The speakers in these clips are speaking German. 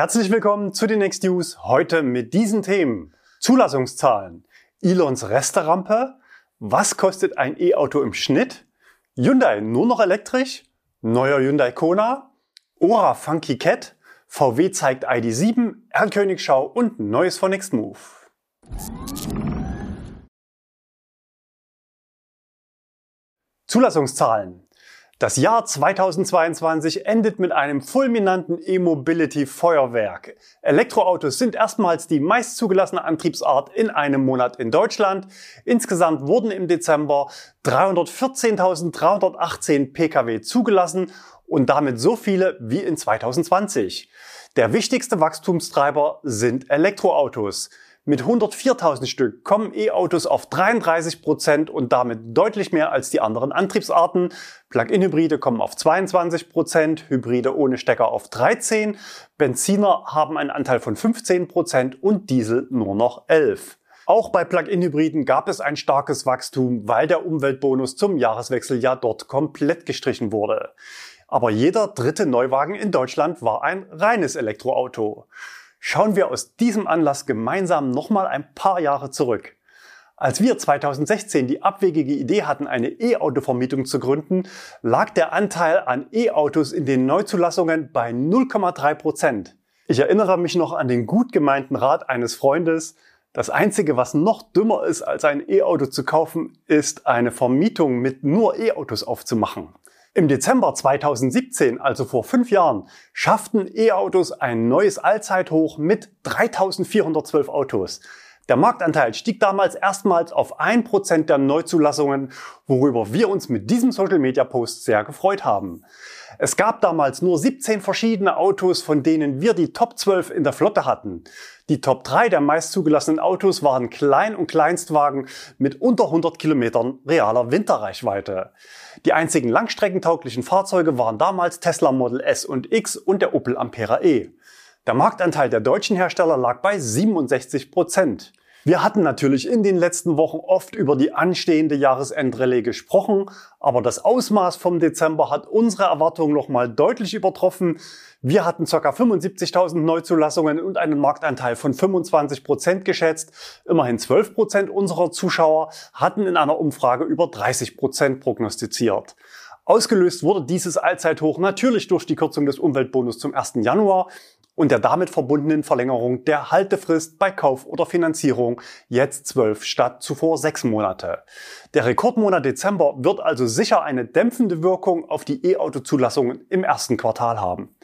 Herzlich willkommen zu den Next News. Heute mit diesen Themen. Zulassungszahlen. Elons Resterampe. Was kostet ein E-Auto im Schnitt? Hyundai nur noch elektrisch? Neuer Hyundai Kona? Ora Funky Cat? VW zeigt ID7, Erdkönigschau und Neues von Nextmove. Zulassungszahlen. Das Jahr 2022 endet mit einem fulminanten E-Mobility-Feuerwerk. Elektroautos sind erstmals die meist zugelassene Antriebsart in einem Monat in Deutschland. Insgesamt wurden im Dezember 314.318 Pkw zugelassen und damit so viele wie in 2020. Der wichtigste Wachstumstreiber sind Elektroautos. Mit 104.000 Stück kommen E-Autos auf 33 Prozent und damit deutlich mehr als die anderen Antriebsarten. Plug-in-Hybride kommen auf 22 Prozent, Hybride ohne Stecker auf 13, Benziner haben einen Anteil von 15 Prozent und Diesel nur noch 11. Auch bei Plug-in-Hybriden gab es ein starkes Wachstum, weil der Umweltbonus zum Jahreswechsel ja dort komplett gestrichen wurde. Aber jeder dritte Neuwagen in Deutschland war ein reines Elektroauto. Schauen wir aus diesem Anlass gemeinsam nochmal ein paar Jahre zurück. Als wir 2016 die abwegige Idee hatten, eine E-Auto-Vermietung zu gründen, lag der Anteil an E-Autos in den Neuzulassungen bei 0,3 Prozent. Ich erinnere mich noch an den gut gemeinten Rat eines Freundes, das Einzige, was noch dümmer ist, als ein E-Auto zu kaufen, ist eine Vermietung mit nur E-Autos aufzumachen. Im Dezember 2017, also vor fünf Jahren, schafften E-Autos ein neues Allzeithoch mit 3412 Autos. Der Marktanteil stieg damals erstmals auf 1% der Neuzulassungen, worüber wir uns mit diesem Social Media Post sehr gefreut haben. Es gab damals nur 17 verschiedene Autos, von denen wir die Top 12 in der Flotte hatten. Die Top 3 der meist zugelassenen Autos waren Klein- und Kleinstwagen mit unter 100 Kilometern realer Winterreichweite. Die einzigen langstreckentauglichen Fahrzeuge waren damals Tesla Model S und X und der Opel Ampera E. Der Marktanteil der deutschen Hersteller lag bei 67 Prozent. Wir hatten natürlich in den letzten Wochen oft über die anstehende Jahresendrallye gesprochen, aber das Ausmaß vom Dezember hat unsere Erwartungen nochmal deutlich übertroffen. Wir hatten ca. 75.000 Neuzulassungen und einen Marktanteil von 25 Prozent geschätzt. Immerhin 12 Prozent unserer Zuschauer hatten in einer Umfrage über 30 Prozent prognostiziert. Ausgelöst wurde dieses Allzeithoch natürlich durch die Kürzung des Umweltbonus zum 1. Januar und der damit verbundenen Verlängerung der Haltefrist bei Kauf oder Finanzierung jetzt zwölf statt zuvor sechs Monate. Der Rekordmonat Dezember wird also sicher eine dämpfende Wirkung auf die E-Auto-Zulassungen im ersten Quartal haben.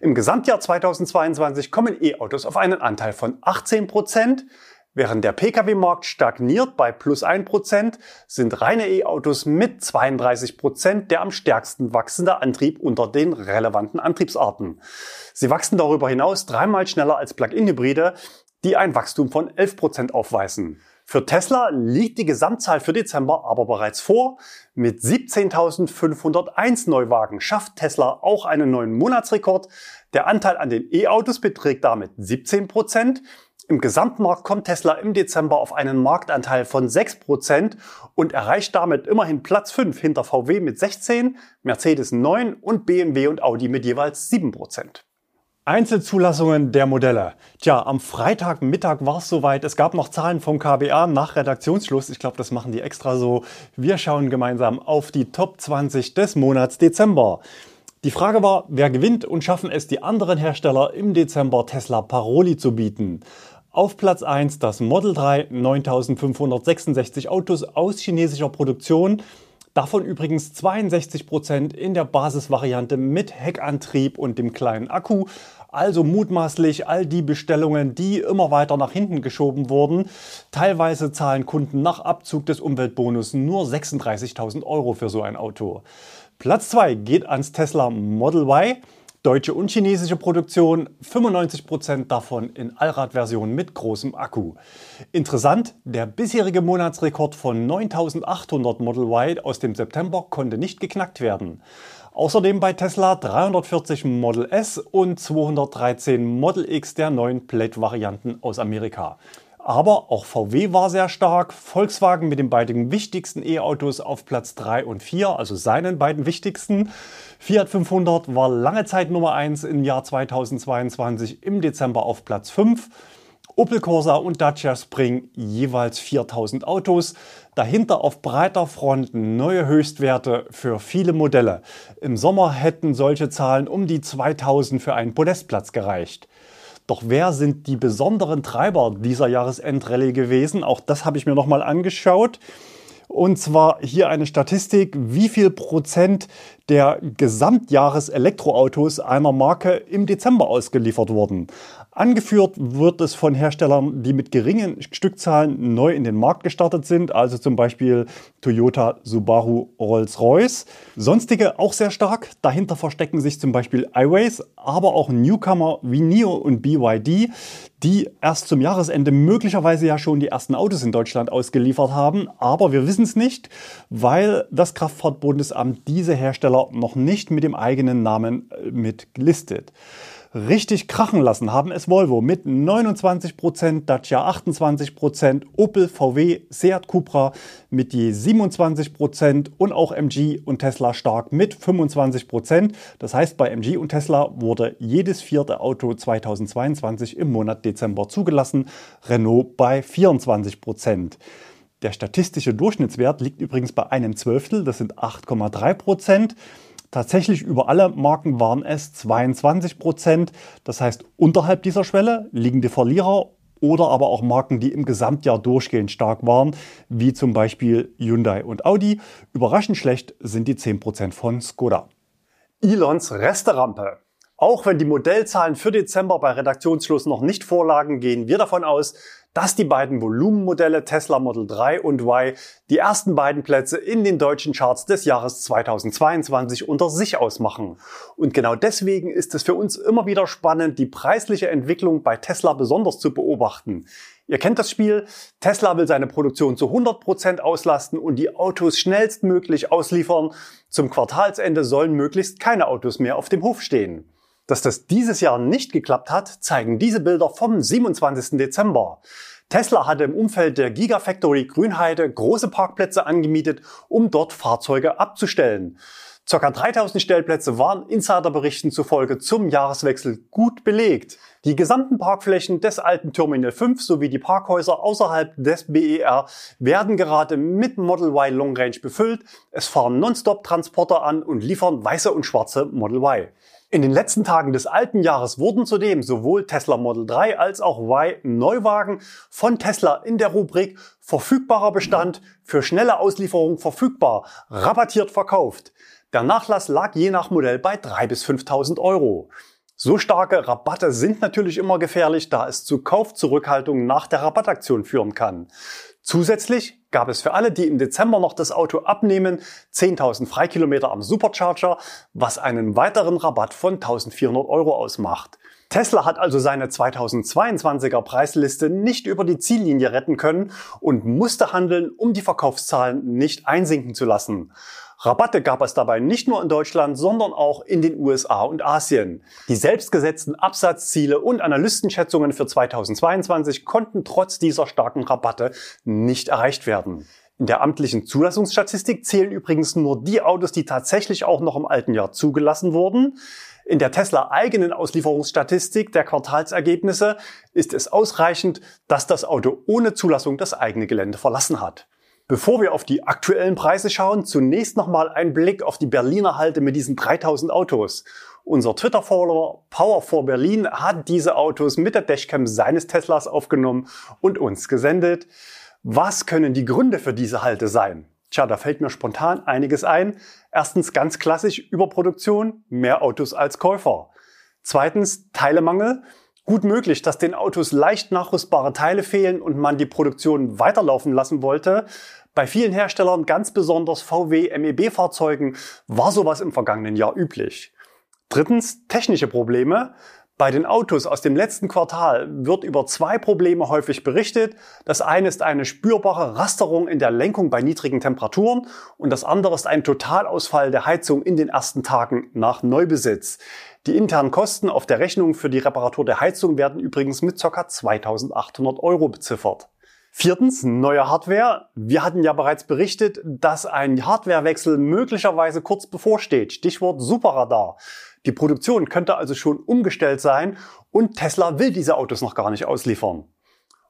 Im Gesamtjahr 2022 kommen E-Autos auf einen Anteil von 18 Prozent. Während der Pkw-Markt stagniert bei plus 1%, sind reine E-Autos mit 32% der am stärksten wachsende Antrieb unter den relevanten Antriebsarten. Sie wachsen darüber hinaus dreimal schneller als Plug-in-Hybride, die ein Wachstum von 11% aufweisen. Für Tesla liegt die Gesamtzahl für Dezember aber bereits vor. Mit 17.501 Neuwagen schafft Tesla auch einen neuen Monatsrekord. Der Anteil an den E-Autos beträgt damit 17 im Gesamtmarkt kommt Tesla im Dezember auf einen Marktanteil von 6% und erreicht damit immerhin Platz 5 hinter VW mit 16, Mercedes 9 und BMW und Audi mit jeweils 7%. Einzelzulassungen der Modelle. Tja, am Freitagmittag war es soweit. Es gab noch Zahlen vom KBA nach Redaktionsschluss. Ich glaube, das machen die extra so. Wir schauen gemeinsam auf die Top 20 des Monats Dezember. Die Frage war, wer gewinnt und schaffen es die anderen Hersteller im Dezember Tesla Paroli zu bieten? Auf Platz 1 das Model 3, 9566 Autos aus chinesischer Produktion. Davon übrigens 62 Prozent in der Basisvariante mit Heckantrieb und dem kleinen Akku. Also mutmaßlich all die Bestellungen, die immer weiter nach hinten geschoben wurden. Teilweise zahlen Kunden nach Abzug des Umweltbonus nur 36.000 Euro für so ein Auto. Platz 2 geht ans Tesla Model Y. Deutsche und chinesische Produktion, 95% davon in Allradversion mit großem Akku. Interessant, der bisherige Monatsrekord von 9800 Model Y aus dem September konnte nicht geknackt werden. Außerdem bei Tesla 340 Model S und 213 Model X der neuen Plate-Varianten aus Amerika. Aber auch VW war sehr stark, Volkswagen mit den beiden wichtigsten E-Autos auf Platz 3 und 4, also seinen beiden wichtigsten. Fiat 500 war lange Zeit Nummer 1 im Jahr 2022 im Dezember auf Platz 5. Opel Corsa und Dacia Spring jeweils 4000 Autos. Dahinter auf breiter Front neue Höchstwerte für viele Modelle. Im Sommer hätten solche Zahlen um die 2000 für einen Podestplatz gereicht. Doch wer sind die besonderen Treiber dieser Jahresendrallye gewesen? Auch das habe ich mir nochmal angeschaut. Und zwar hier eine Statistik, wie viel Prozent der Gesamtjahres-Elektroautos einer Marke im Dezember ausgeliefert wurden. Angeführt wird es von Herstellern, die mit geringen Stückzahlen neu in den Markt gestartet sind, also zum Beispiel Toyota, Subaru, Rolls-Royce. Sonstige auch sehr stark. Dahinter verstecken sich zum Beispiel iWays, aber auch Newcomer wie NIO und BYD, die erst zum Jahresende möglicherweise ja schon die ersten Autos in Deutschland ausgeliefert haben. Aber wir wissen es nicht, weil das Kraftfahrtbundesamt diese Hersteller noch nicht mit dem eigenen Namen äh, mit listet richtig krachen lassen haben es Volvo mit 29%, Dacia 28%, Opel, VW, Seat Cupra mit je 27% und auch MG und Tesla stark mit 25%. Das heißt, bei MG und Tesla wurde jedes vierte Auto 2022 im Monat Dezember zugelassen, Renault bei 24%. Der statistische Durchschnittswert liegt übrigens bei einem Zwölftel, das sind 8,3 Prozent. Tatsächlich über alle Marken waren es 22 Prozent. Das heißt, unterhalb dieser Schwelle liegen die Verlierer oder aber auch Marken, die im Gesamtjahr durchgehend stark waren, wie zum Beispiel Hyundai und Audi. Überraschend schlecht sind die 10 Prozent von Skoda. Elons Resterampe. Auch wenn die Modellzahlen für Dezember bei Redaktionsschluss noch nicht vorlagen, gehen wir davon aus, dass die beiden Volumenmodelle Tesla Model 3 und Y die ersten beiden Plätze in den deutschen Charts des Jahres 2022 unter sich ausmachen. Und genau deswegen ist es für uns immer wieder spannend, die preisliche Entwicklung bei Tesla besonders zu beobachten. Ihr kennt das Spiel. Tesla will seine Produktion zu 100 Prozent auslasten und die Autos schnellstmöglich ausliefern. Zum Quartalsende sollen möglichst keine Autos mehr auf dem Hof stehen. Dass das dieses Jahr nicht geklappt hat, zeigen diese Bilder vom 27. Dezember. Tesla hatte im Umfeld der Gigafactory Grünheide große Parkplätze angemietet, um dort Fahrzeuge abzustellen. Circa 3000 Stellplätze waren Insiderberichten zufolge zum Jahreswechsel gut belegt. Die gesamten Parkflächen des alten Terminal 5 sowie die Parkhäuser außerhalb des BER werden gerade mit Model Y Long Range befüllt. Es fahren Nonstop Transporter an und liefern weiße und schwarze Model Y. In den letzten Tagen des alten Jahres wurden zudem sowohl Tesla Model 3 als auch Y Neuwagen von Tesla in der Rubrik verfügbarer Bestand für schnelle Auslieferung verfügbar rabattiert verkauft. Der Nachlass lag je nach Modell bei 3.000 bis 5.000 Euro. So starke Rabatte sind natürlich immer gefährlich, da es zu Kaufzurückhaltungen nach der Rabattaktion führen kann. Zusätzlich gab es für alle, die im Dezember noch das Auto abnehmen, 10.000 Freikilometer am Supercharger, was einen weiteren Rabatt von 1.400 Euro ausmacht. Tesla hat also seine 2022er Preisliste nicht über die Ziellinie retten können und musste handeln, um die Verkaufszahlen nicht einsinken zu lassen. Rabatte gab es dabei nicht nur in Deutschland, sondern auch in den USA und Asien. Die selbstgesetzten Absatzziele und Analystenschätzungen für 2022 konnten trotz dieser starken Rabatte nicht erreicht werden. In der amtlichen Zulassungsstatistik zählen übrigens nur die Autos, die tatsächlich auch noch im alten Jahr zugelassen wurden. In der Tesla eigenen Auslieferungsstatistik der Quartalsergebnisse ist es ausreichend, dass das Auto ohne Zulassung das eigene Gelände verlassen hat. Bevor wir auf die aktuellen Preise schauen, zunächst nochmal ein Blick auf die Berliner Halte mit diesen 3000 Autos. Unser Twitter-Follower Power 4 Berlin hat diese Autos mit der Dashcam seines Teslas aufgenommen und uns gesendet. Was können die Gründe für diese Halte sein? Tja, da fällt mir spontan einiges ein. Erstens ganz klassisch Überproduktion, mehr Autos als Käufer. Zweitens Teilemangel. Gut möglich, dass den Autos leicht nachrüstbare Teile fehlen und man die Produktion weiterlaufen lassen wollte. Bei vielen Herstellern, ganz besonders VW MEB-Fahrzeugen, war sowas im vergangenen Jahr üblich. Drittens, technische Probleme. Bei den Autos aus dem letzten Quartal wird über zwei Probleme häufig berichtet. Das eine ist eine spürbare Rasterung in der Lenkung bei niedrigen Temperaturen und das andere ist ein Totalausfall der Heizung in den ersten Tagen nach Neubesitz. Die internen Kosten auf der Rechnung für die Reparatur der Heizung werden übrigens mit ca. 2800 Euro beziffert. Viertens, neue Hardware. Wir hatten ja bereits berichtet, dass ein Hardwarewechsel möglicherweise kurz bevorsteht. Stichwort Superradar. Die Produktion könnte also schon umgestellt sein und Tesla will diese Autos noch gar nicht ausliefern.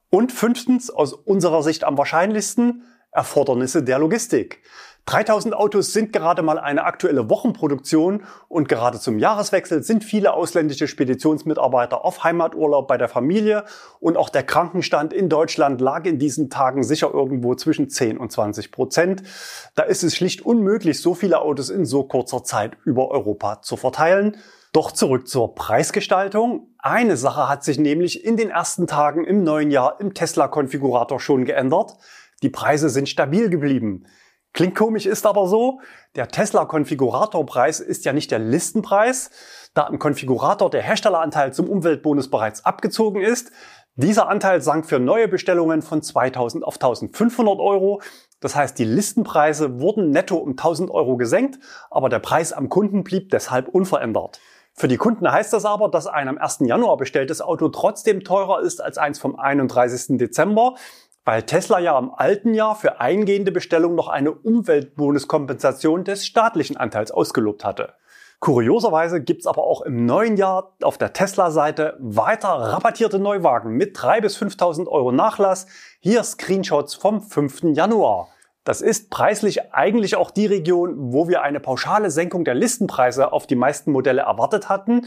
Und fünftens, aus unserer Sicht am wahrscheinlichsten, Erfordernisse der Logistik. 3000 Autos sind gerade mal eine aktuelle Wochenproduktion und gerade zum Jahreswechsel sind viele ausländische Speditionsmitarbeiter auf Heimaturlaub bei der Familie und auch der Krankenstand in Deutschland lag in diesen Tagen sicher irgendwo zwischen 10 und 20 Prozent. Da ist es schlicht unmöglich, so viele Autos in so kurzer Zeit über Europa zu verteilen. Doch zurück zur Preisgestaltung. Eine Sache hat sich nämlich in den ersten Tagen im neuen Jahr im Tesla-Konfigurator schon geändert. Die Preise sind stabil geblieben. Klingt komisch, ist aber so. Der Tesla Konfiguratorpreis ist ja nicht der Listenpreis, da im Konfigurator der Herstelleranteil zum Umweltbonus bereits abgezogen ist. Dieser Anteil sank für neue Bestellungen von 2000 auf 1500 Euro. Das heißt, die Listenpreise wurden netto um 1000 Euro gesenkt, aber der Preis am Kunden blieb deshalb unverändert. Für die Kunden heißt das aber, dass ein am 1. Januar bestelltes Auto trotzdem teurer ist als eins vom 31. Dezember weil Tesla ja im alten Jahr für eingehende Bestellungen noch eine Umweltbonuskompensation des staatlichen Anteils ausgelobt hatte. Kurioserweise gibt's aber auch im neuen Jahr auf der Tesla-Seite weiter rabattierte Neuwagen mit 3.000 bis 5.000 Euro Nachlass. Hier Screenshots vom 5. Januar. Das ist preislich eigentlich auch die Region, wo wir eine pauschale Senkung der Listenpreise auf die meisten Modelle erwartet hatten.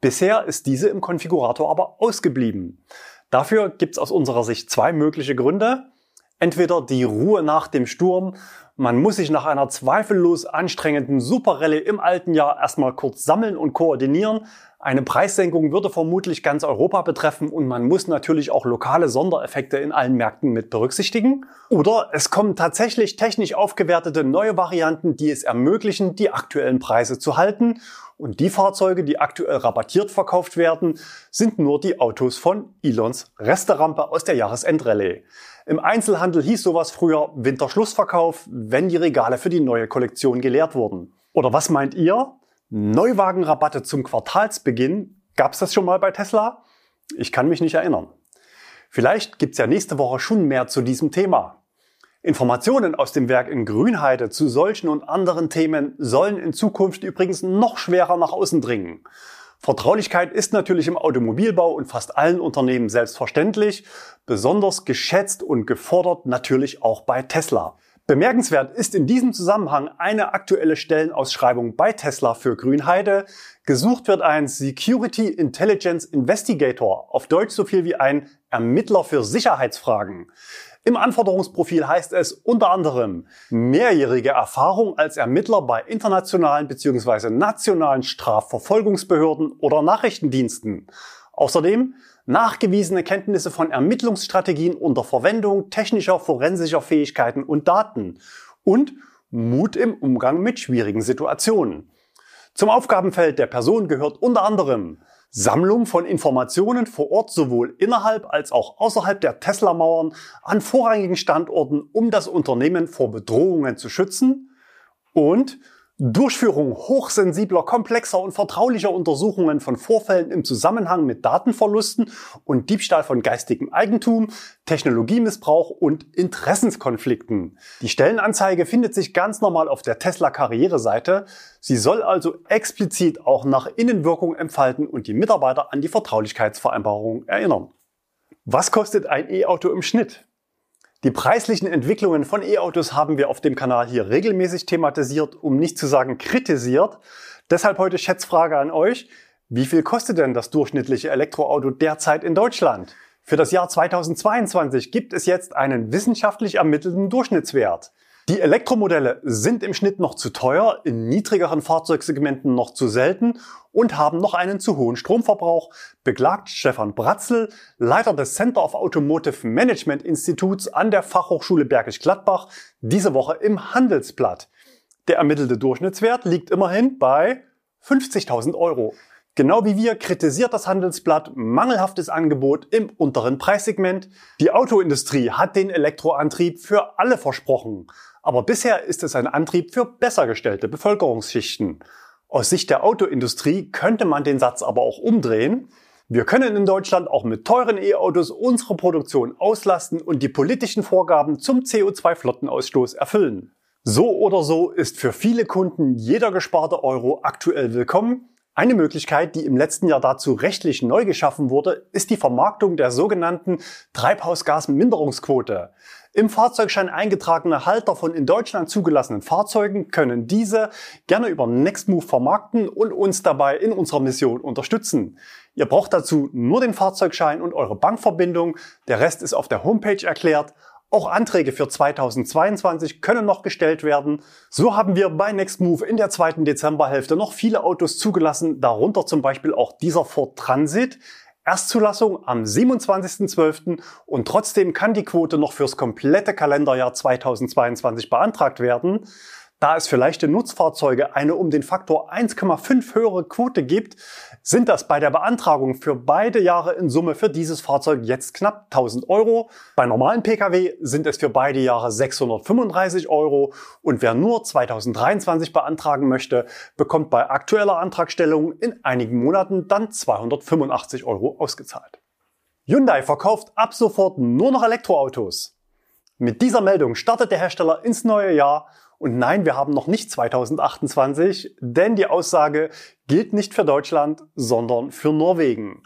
Bisher ist diese im Konfigurator aber ausgeblieben. Dafür gibt es aus unserer Sicht zwei mögliche Gründe. Entweder die Ruhe nach dem Sturm, man muss sich nach einer zweifellos anstrengenden Superrallye im alten Jahr erstmal kurz sammeln und koordinieren. Eine Preissenkung würde vermutlich ganz Europa betreffen und man muss natürlich auch lokale Sondereffekte in allen Märkten mit berücksichtigen. Oder es kommen tatsächlich technisch aufgewertete neue Varianten, die es ermöglichen, die aktuellen Preise zu halten und die Fahrzeuge, die aktuell rabattiert verkauft werden, sind nur die Autos von Elons Resterampe aus der Jahresendrallye. Im Einzelhandel hieß sowas früher Winterschlussverkauf, wenn die Regale für die neue Kollektion geleert wurden. Oder was meint ihr? Neuwagenrabatte zum Quartalsbeginn? Gab's das schon mal bei Tesla? Ich kann mich nicht erinnern. Vielleicht gibt's ja nächste Woche schon mehr zu diesem Thema. Informationen aus dem Werk in Grünheide zu solchen und anderen Themen sollen in Zukunft übrigens noch schwerer nach außen dringen. Vertraulichkeit ist natürlich im Automobilbau und fast allen Unternehmen selbstverständlich, besonders geschätzt und gefordert natürlich auch bei Tesla. Bemerkenswert ist in diesem Zusammenhang eine aktuelle Stellenausschreibung bei Tesla für Grünheide. Gesucht wird ein Security Intelligence Investigator, auf Deutsch so viel wie ein Ermittler für Sicherheitsfragen. Im Anforderungsprofil heißt es unter anderem mehrjährige Erfahrung als Ermittler bei internationalen bzw. nationalen Strafverfolgungsbehörden oder Nachrichtendiensten. Außerdem nachgewiesene Kenntnisse von Ermittlungsstrategien unter Verwendung technischer forensischer Fähigkeiten und Daten und Mut im Umgang mit schwierigen Situationen. Zum Aufgabenfeld der Person gehört unter anderem Sammlung von Informationen vor Ort sowohl innerhalb als auch außerhalb der Tesla-Mauern an vorrangigen Standorten, um das Unternehmen vor Bedrohungen zu schützen und Durchführung hochsensibler, komplexer und vertraulicher Untersuchungen von Vorfällen im Zusammenhang mit Datenverlusten und Diebstahl von geistigem Eigentum, Technologiemissbrauch und Interessenskonflikten. Die Stellenanzeige findet sich ganz normal auf der Tesla Karriereseite. Sie soll also explizit auch nach Innenwirkung entfalten und die Mitarbeiter an die Vertraulichkeitsvereinbarung erinnern. Was kostet ein E-Auto im Schnitt? Die preislichen Entwicklungen von E-Autos haben wir auf dem Kanal hier regelmäßig thematisiert, um nicht zu sagen kritisiert. Deshalb heute Schätzfrage an euch. Wie viel kostet denn das durchschnittliche Elektroauto derzeit in Deutschland? Für das Jahr 2022 gibt es jetzt einen wissenschaftlich ermittelten Durchschnittswert. Die Elektromodelle sind im Schnitt noch zu teuer, in niedrigeren Fahrzeugsegmenten noch zu selten und haben noch einen zu hohen Stromverbrauch, beklagt Stefan Bratzel, Leiter des Center of Automotive Management Instituts an der Fachhochschule Bergisch Gladbach, diese Woche im Handelsblatt. Der ermittelte Durchschnittswert liegt immerhin bei 50.000 Euro. Genau wie wir kritisiert das Handelsblatt mangelhaftes Angebot im unteren Preissegment. Die Autoindustrie hat den Elektroantrieb für alle versprochen. Aber bisher ist es ein Antrieb für besser gestellte Bevölkerungsschichten. Aus Sicht der Autoindustrie könnte man den Satz aber auch umdrehen. Wir können in Deutschland auch mit teuren E-Autos unsere Produktion auslasten und die politischen Vorgaben zum CO2-Flottenausstoß erfüllen. So oder so ist für viele Kunden jeder gesparte Euro aktuell willkommen. Eine Möglichkeit, die im letzten Jahr dazu rechtlich neu geschaffen wurde, ist die Vermarktung der sogenannten Treibhausgasminderungsquote. Im Fahrzeugschein eingetragene Halter von in Deutschland zugelassenen Fahrzeugen können diese gerne über Nextmove vermarkten und uns dabei in unserer Mission unterstützen. Ihr braucht dazu nur den Fahrzeugschein und eure Bankverbindung. Der Rest ist auf der Homepage erklärt. Auch Anträge für 2022 können noch gestellt werden. So haben wir bei Nextmove in der zweiten Dezemberhälfte noch viele Autos zugelassen, darunter zum Beispiel auch dieser Ford Transit. Erstzulassung am 27.12. und trotzdem kann die Quote noch fürs komplette Kalenderjahr 2022 beantragt werden. Da es für leichte Nutzfahrzeuge eine um den Faktor 1,5 höhere Quote gibt, sind das bei der Beantragung für beide Jahre in Summe für dieses Fahrzeug jetzt knapp 1000 Euro. Bei normalen Pkw sind es für beide Jahre 635 Euro und wer nur 2023 beantragen möchte, bekommt bei aktueller Antragstellung in einigen Monaten dann 285 Euro ausgezahlt. Hyundai verkauft ab sofort nur noch Elektroautos. Mit dieser Meldung startet der Hersteller ins neue Jahr und nein, wir haben noch nicht 2028, denn die Aussage gilt nicht für Deutschland, sondern für Norwegen.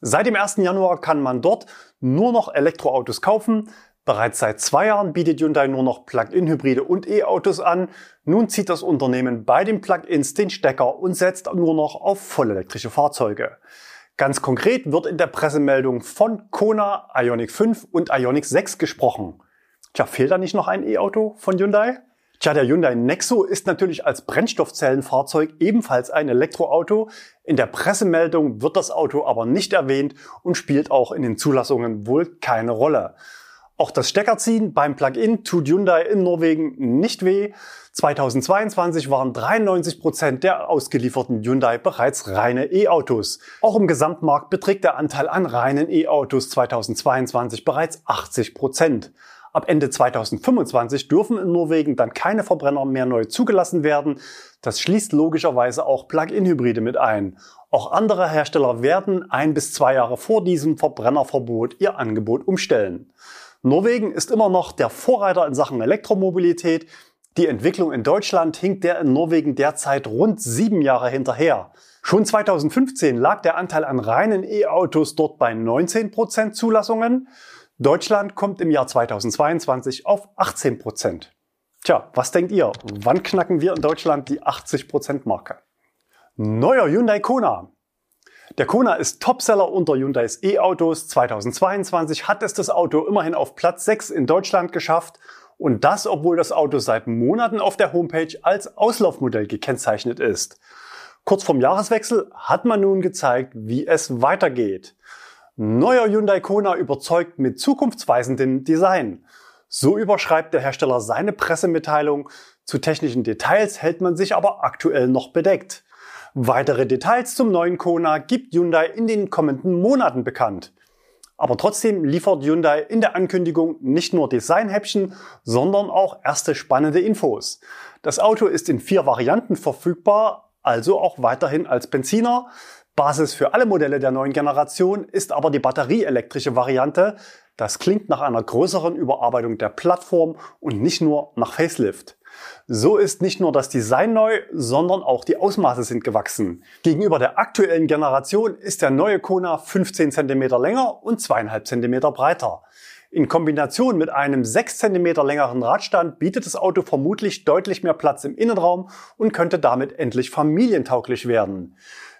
Seit dem 1. Januar kann man dort nur noch Elektroautos kaufen. Bereits seit zwei Jahren bietet Hyundai nur noch Plug-in-Hybride und E-Autos an. Nun zieht das Unternehmen bei den Plug-ins den Stecker und setzt nur noch auf vollelektrische Fahrzeuge. Ganz konkret wird in der Pressemeldung von Kona, Ioniq 5 und Ioniq 6 gesprochen. Tja, fehlt da nicht noch ein E-Auto von Hyundai? Tja, der Hyundai Nexo ist natürlich als Brennstoffzellenfahrzeug ebenfalls ein Elektroauto. In der Pressemeldung wird das Auto aber nicht erwähnt und spielt auch in den Zulassungen wohl keine Rolle. Auch das Steckerziehen beim Plug-in tut Hyundai in Norwegen nicht weh. 2022 waren 93 Prozent der ausgelieferten Hyundai bereits reine E-Autos. Auch im Gesamtmarkt beträgt der Anteil an reinen E-Autos 2022 bereits 80%. Prozent. Ab Ende 2025 dürfen in Norwegen dann keine Verbrenner mehr neu zugelassen werden. Das schließt logischerweise auch Plug-in-Hybride mit ein. Auch andere Hersteller werden ein bis zwei Jahre vor diesem Verbrennerverbot ihr Angebot umstellen. Norwegen ist immer noch der Vorreiter in Sachen Elektromobilität. Die Entwicklung in Deutschland hinkt der in Norwegen derzeit rund sieben Jahre hinterher. Schon 2015 lag der Anteil an reinen E-Autos dort bei 19% Zulassungen. Deutschland kommt im Jahr 2022 auf 18 Prozent. Tja, was denkt ihr? Wann knacken wir in Deutschland die 80 Prozent Marke? Neuer Hyundai Kona. Der Kona ist Topseller unter Hyundais E-Autos. 2022 hat es das Auto immerhin auf Platz 6 in Deutschland geschafft. Und das, obwohl das Auto seit Monaten auf der Homepage als Auslaufmodell gekennzeichnet ist. Kurz vorm Jahreswechsel hat man nun gezeigt, wie es weitergeht. Neuer Hyundai Kona überzeugt mit zukunftsweisendem Design. So überschreibt der Hersteller seine Pressemitteilung. Zu technischen Details hält man sich aber aktuell noch bedeckt. Weitere Details zum neuen Kona gibt Hyundai in den kommenden Monaten bekannt. Aber trotzdem liefert Hyundai in der Ankündigung nicht nur Designhäppchen, sondern auch erste spannende Infos. Das Auto ist in vier Varianten verfügbar, also auch weiterhin als Benziner. Basis für alle Modelle der neuen Generation ist aber die batterieelektrische Variante. Das klingt nach einer größeren Überarbeitung der Plattform und nicht nur nach Facelift. So ist nicht nur das Design neu, sondern auch die Ausmaße sind gewachsen. Gegenüber der aktuellen Generation ist der neue Kona 15 cm länger und 2,5 cm breiter. In Kombination mit einem 6 cm längeren Radstand bietet das Auto vermutlich deutlich mehr Platz im Innenraum und könnte damit endlich familientauglich werden.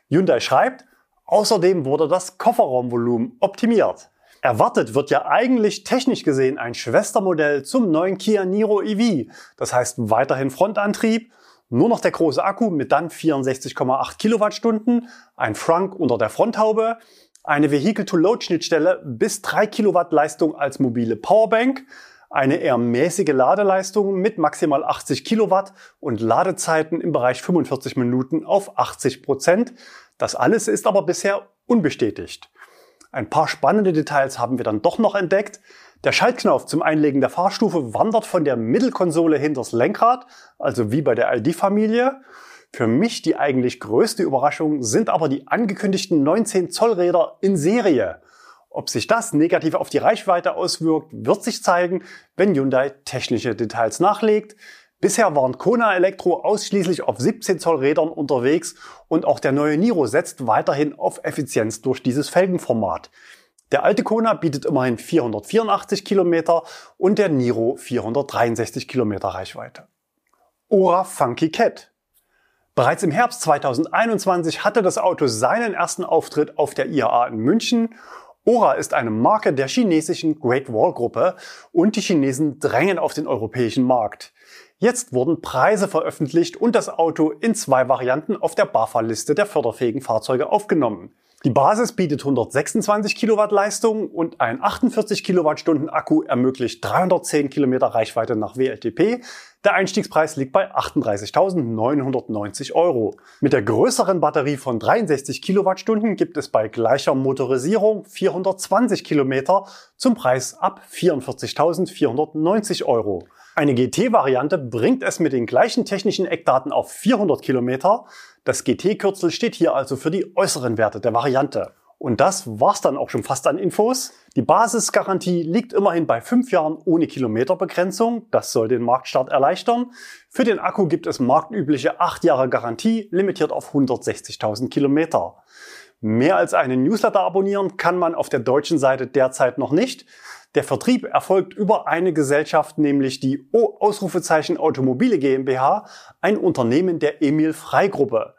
Hyundai schreibt, außerdem wurde das Kofferraumvolumen optimiert. Erwartet wird ja eigentlich technisch gesehen ein Schwestermodell zum neuen Kia Niro EV. Das heißt weiterhin Frontantrieb, nur noch der große Akku mit dann 64,8 Kilowattstunden, ein Frunk unter der Fronthaube, eine Vehicle-to-Load-Schnittstelle bis 3 Kilowatt Leistung als mobile Powerbank, eine eher mäßige Ladeleistung mit maximal 80 Kilowatt und Ladezeiten im Bereich 45 Minuten auf 80 Prozent. Das alles ist aber bisher unbestätigt. Ein paar spannende Details haben wir dann doch noch entdeckt. Der Schaltknauf zum Einlegen der Fahrstufe wandert von der Mittelkonsole hinters Lenkrad, also wie bei der ID-Familie. Für mich die eigentlich größte Überraschung sind aber die angekündigten 19 Zoll Räder in Serie. Ob sich das negativ auf die Reichweite auswirkt, wird sich zeigen, wenn Hyundai technische Details nachlegt. Bisher waren Kona Elektro ausschließlich auf 17 Zoll Rädern unterwegs und auch der neue Niro setzt weiterhin auf Effizienz durch dieses Felgenformat. Der alte Kona bietet immerhin 484 Kilometer und der Niro 463 Kilometer Reichweite. Ora Funky Cat Bereits im Herbst 2021 hatte das Auto seinen ersten Auftritt auf der IAA in München. Ora ist eine Marke der chinesischen Great Wall Gruppe und die Chinesen drängen auf den europäischen Markt. Jetzt wurden Preise veröffentlicht und das Auto in zwei Varianten auf der BAFA-Liste der förderfähigen Fahrzeuge aufgenommen. Die Basis bietet 126 Kilowatt Leistung und ein 48 Kilowattstunden Akku ermöglicht 310 Kilometer Reichweite nach WLTP. Der Einstiegspreis liegt bei 38.990 Euro. Mit der größeren Batterie von 63 Kilowattstunden gibt es bei gleicher Motorisierung 420 Kilometer zum Preis ab 44.490 Euro. Eine GT-Variante bringt es mit den gleichen technischen Eckdaten auf 400 Kilometer. Das GT-Kürzel steht hier also für die äußeren Werte der Variante. Und das war's dann auch schon fast an Infos. Die Basisgarantie liegt immerhin bei fünf Jahren ohne Kilometerbegrenzung. Das soll den Marktstart erleichtern. Für den Akku gibt es marktübliche acht Jahre Garantie, limitiert auf 160.000 Kilometer. Mehr als einen Newsletter abonnieren kann man auf der deutschen Seite derzeit noch nicht. Der Vertrieb erfolgt über eine Gesellschaft, nämlich die O Ausrufezeichen Automobile GmbH, ein Unternehmen der Emil Frei Gruppe.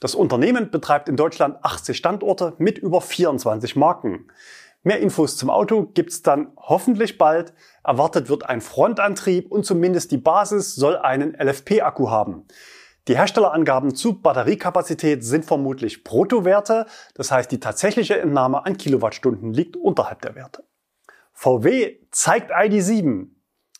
Das Unternehmen betreibt in Deutschland 80 Standorte mit über 24 Marken. Mehr Infos zum Auto gibt's dann hoffentlich bald. Erwartet wird ein Frontantrieb und zumindest die Basis soll einen LFP-Akku haben. Die Herstellerangaben zu Batteriekapazität sind vermutlich Bruttowerte, das heißt die tatsächliche Entnahme an Kilowattstunden liegt unterhalb der Werte. VW zeigt ID7.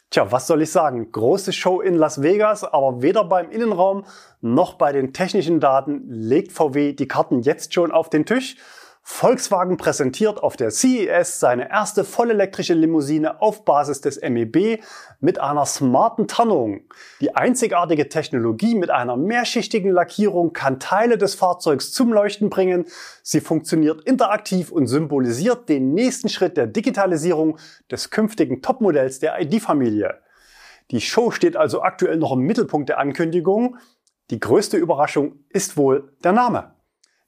Tja, was soll ich sagen? Große Show in Las Vegas, aber weder beim Innenraum noch bei den technischen Daten legt VW die Karten jetzt schon auf den Tisch. Volkswagen präsentiert auf der CES seine erste vollelektrische Limousine auf Basis des MEB mit einer smarten Tarnung. Die einzigartige Technologie mit einer mehrschichtigen Lackierung kann Teile des Fahrzeugs zum Leuchten bringen. Sie funktioniert interaktiv und symbolisiert den nächsten Schritt der Digitalisierung des künftigen Topmodells der ID-Familie. Die Show steht also aktuell noch im Mittelpunkt der Ankündigung. Die größte Überraschung ist wohl der Name.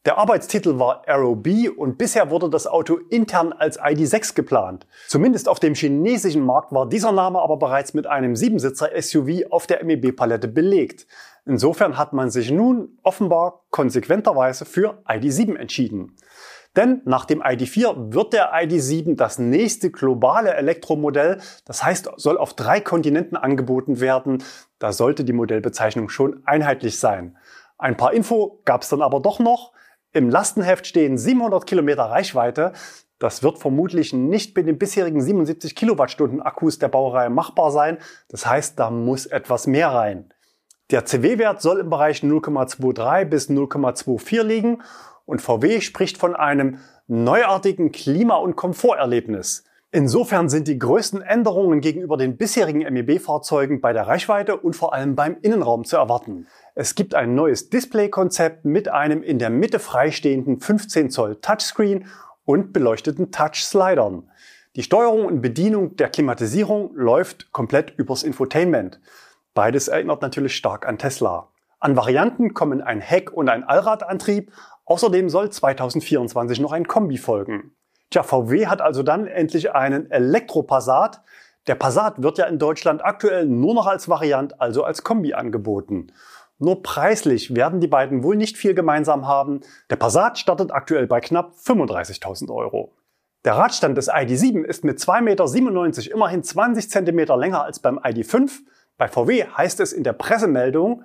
Der Arbeitstitel war Aero B und bisher wurde das Auto intern als ID6 geplant. Zumindest auf dem chinesischen Markt war dieser Name aber bereits mit einem Siebensitzer-SUV auf der MEB-Palette belegt. Insofern hat man sich nun offenbar konsequenterweise für ID7 entschieden. Denn nach dem ID4 wird der ID7 das nächste globale Elektromodell, das heißt, soll auf drei Kontinenten angeboten werden. Da sollte die Modellbezeichnung schon einheitlich sein. Ein paar Info gab es dann aber doch noch. Im Lastenheft stehen 700 Kilometer Reichweite. Das wird vermutlich nicht mit den bisherigen 77 Kilowattstunden Akkus der Baureihe machbar sein. Das heißt, da muss etwas mehr rein. Der CW-Wert soll im Bereich 0,23 bis 0,24 liegen und VW spricht von einem neuartigen Klima- und Komforterlebnis. Insofern sind die größten Änderungen gegenüber den bisherigen MEB-Fahrzeugen bei der Reichweite und vor allem beim Innenraum zu erwarten. Es gibt ein neues Display-Konzept mit einem in der Mitte freistehenden 15 Zoll Touchscreen und beleuchteten Touch-Slidern. Die Steuerung und Bedienung der Klimatisierung läuft komplett übers Infotainment. Beides erinnert natürlich stark an Tesla. An Varianten kommen ein Heck- und ein Allradantrieb. Außerdem soll 2024 noch ein Kombi folgen. Tja, VW hat also dann endlich einen Elektropassat. Der Passat wird ja in Deutschland aktuell nur noch als Variant, also als Kombi angeboten. Nur preislich werden die beiden wohl nicht viel gemeinsam haben. Der Passat startet aktuell bei knapp 35.000 Euro. Der Radstand des ID7 ist mit 2,97 Meter immerhin 20 cm länger als beim ID5. Bei VW heißt es in der Pressemeldung,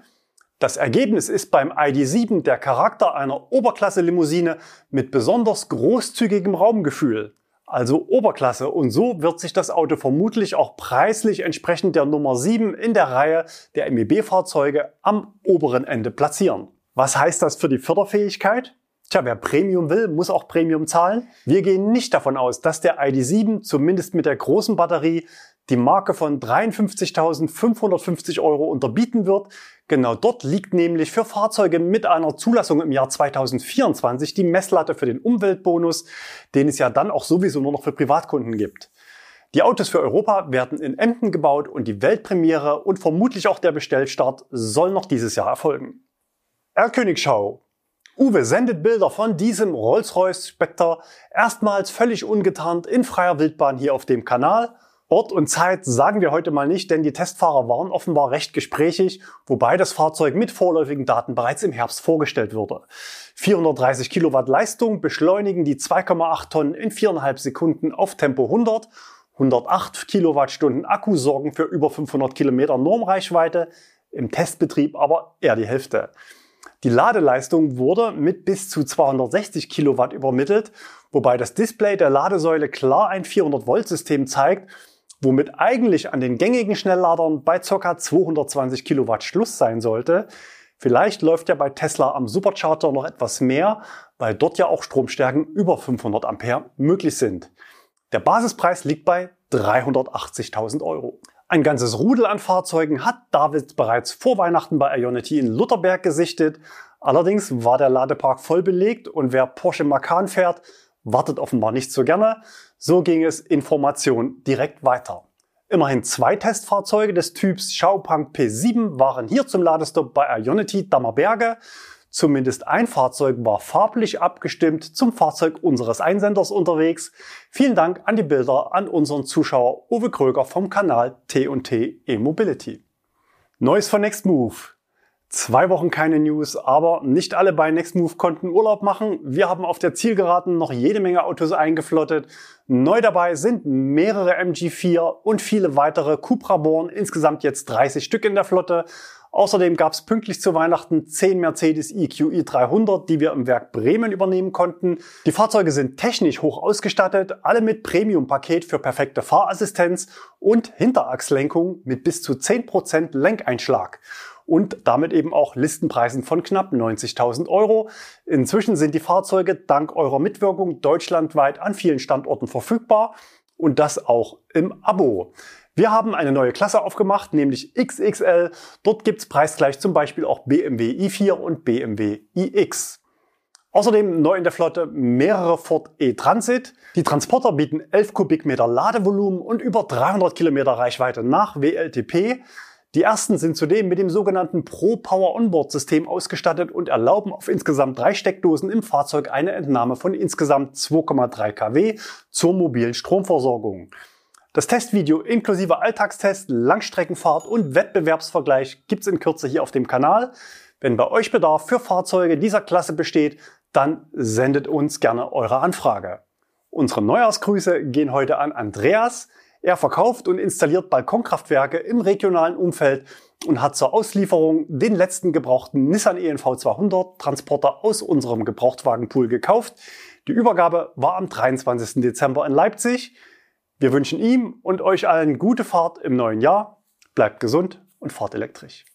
das Ergebnis ist beim ID7 der Charakter einer Oberklasse-Limousine mit besonders großzügigem Raumgefühl also Oberklasse. Und so wird sich das Auto vermutlich auch preislich entsprechend der Nummer 7 in der Reihe der MEB-Fahrzeuge am oberen Ende platzieren. Was heißt das für die Förderfähigkeit? Tja, wer Premium will, muss auch Premium zahlen. Wir gehen nicht davon aus, dass der ID7 zumindest mit der großen Batterie die Marke von 53.550 Euro unterbieten wird. Genau dort liegt nämlich für Fahrzeuge mit einer Zulassung im Jahr 2024 die Messlatte für den Umweltbonus, den es ja dann auch sowieso nur noch für Privatkunden gibt. Die Autos für Europa werden in Emden gebaut und die Weltpremiere und vermutlich auch der Bestellstart soll noch dieses Jahr erfolgen. Erlkönigschau Uwe sendet Bilder von diesem Rolls-Royce Spectre erstmals völlig ungetarnt in freier Wildbahn hier auf dem Kanal. Ort und Zeit sagen wir heute mal nicht, denn die Testfahrer waren offenbar recht gesprächig, wobei das Fahrzeug mit vorläufigen Daten bereits im Herbst vorgestellt wurde. 430 Kilowatt Leistung beschleunigen die 2,8 Tonnen in 4,5 Sekunden auf Tempo 100. 108 Kilowattstunden Akku sorgen für über 500 Kilometer Normreichweite, im Testbetrieb aber eher die Hälfte. Die Ladeleistung wurde mit bis zu 260 Kilowatt übermittelt, wobei das Display der Ladesäule klar ein 400 Volt System zeigt, womit eigentlich an den gängigen Schnellladern bei ca. 220 Kilowatt Schluss sein sollte. Vielleicht läuft ja bei Tesla am Supercharger noch etwas mehr, weil dort ja auch Stromstärken über 500 Ampere möglich sind. Der Basispreis liegt bei 380.000 Euro. Ein ganzes Rudel an Fahrzeugen hat David bereits vor Weihnachten bei Ionity in Lutherberg gesichtet. Allerdings war der Ladepark voll belegt und wer Porsche Macan fährt, wartet offenbar nicht so gerne. So ging es Information direkt weiter. Immerhin zwei Testfahrzeuge des Typs Xiaopeng P7 waren hier zum Ladestopp bei Ionity Dammerberge. Zumindest ein Fahrzeug war farblich abgestimmt zum Fahrzeug unseres Einsenders unterwegs. Vielen Dank an die Bilder an unseren Zuschauer Uwe Kröger vom Kanal T&T E-Mobility. Neues von Nextmove. Zwei Wochen keine News, aber nicht alle bei Nextmove konnten Urlaub machen. Wir haben auf der Zielgeraden noch jede Menge Autos eingeflottet. Neu dabei sind mehrere MG4 und viele weitere Cupra Born, insgesamt jetzt 30 Stück in der Flotte. Außerdem gab es pünktlich zu Weihnachten 10 Mercedes EQE 300, die wir im Werk Bremen übernehmen konnten. Die Fahrzeuge sind technisch hoch ausgestattet, alle mit Premium-Paket für perfekte Fahrassistenz und Hinterachslenkung mit bis zu 10% Lenkeinschlag und damit eben auch Listenpreisen von knapp 90.000 Euro. Inzwischen sind die Fahrzeuge dank eurer Mitwirkung deutschlandweit an vielen Standorten verfügbar und das auch im Abo. Wir haben eine neue Klasse aufgemacht, nämlich XXL. Dort gibt's preisgleich zum Beispiel auch BMW i4 und BMW iX. Außerdem neu in der Flotte mehrere Ford E-Transit. Die Transporter bieten 11 Kubikmeter Ladevolumen und über 300 Kilometer Reichweite nach WLTP. Die ersten sind zudem mit dem sogenannten Pro Power Onboard System ausgestattet und erlauben auf insgesamt drei Steckdosen im Fahrzeug eine Entnahme von insgesamt 2,3 kW zur mobilen Stromversorgung. Das Testvideo inklusive Alltagstest, Langstreckenfahrt und Wettbewerbsvergleich gibt's in Kürze hier auf dem Kanal. Wenn bei euch Bedarf für Fahrzeuge dieser Klasse besteht, dann sendet uns gerne eure Anfrage. Unsere Neujahrsgrüße gehen heute an Andreas. Er verkauft und installiert Balkonkraftwerke im regionalen Umfeld und hat zur Auslieferung den letzten gebrauchten Nissan ENV 200 Transporter aus unserem Gebrauchtwagenpool gekauft. Die Übergabe war am 23. Dezember in Leipzig. Wir wünschen ihm und euch allen gute Fahrt im neuen Jahr. Bleibt gesund und fahrt elektrisch.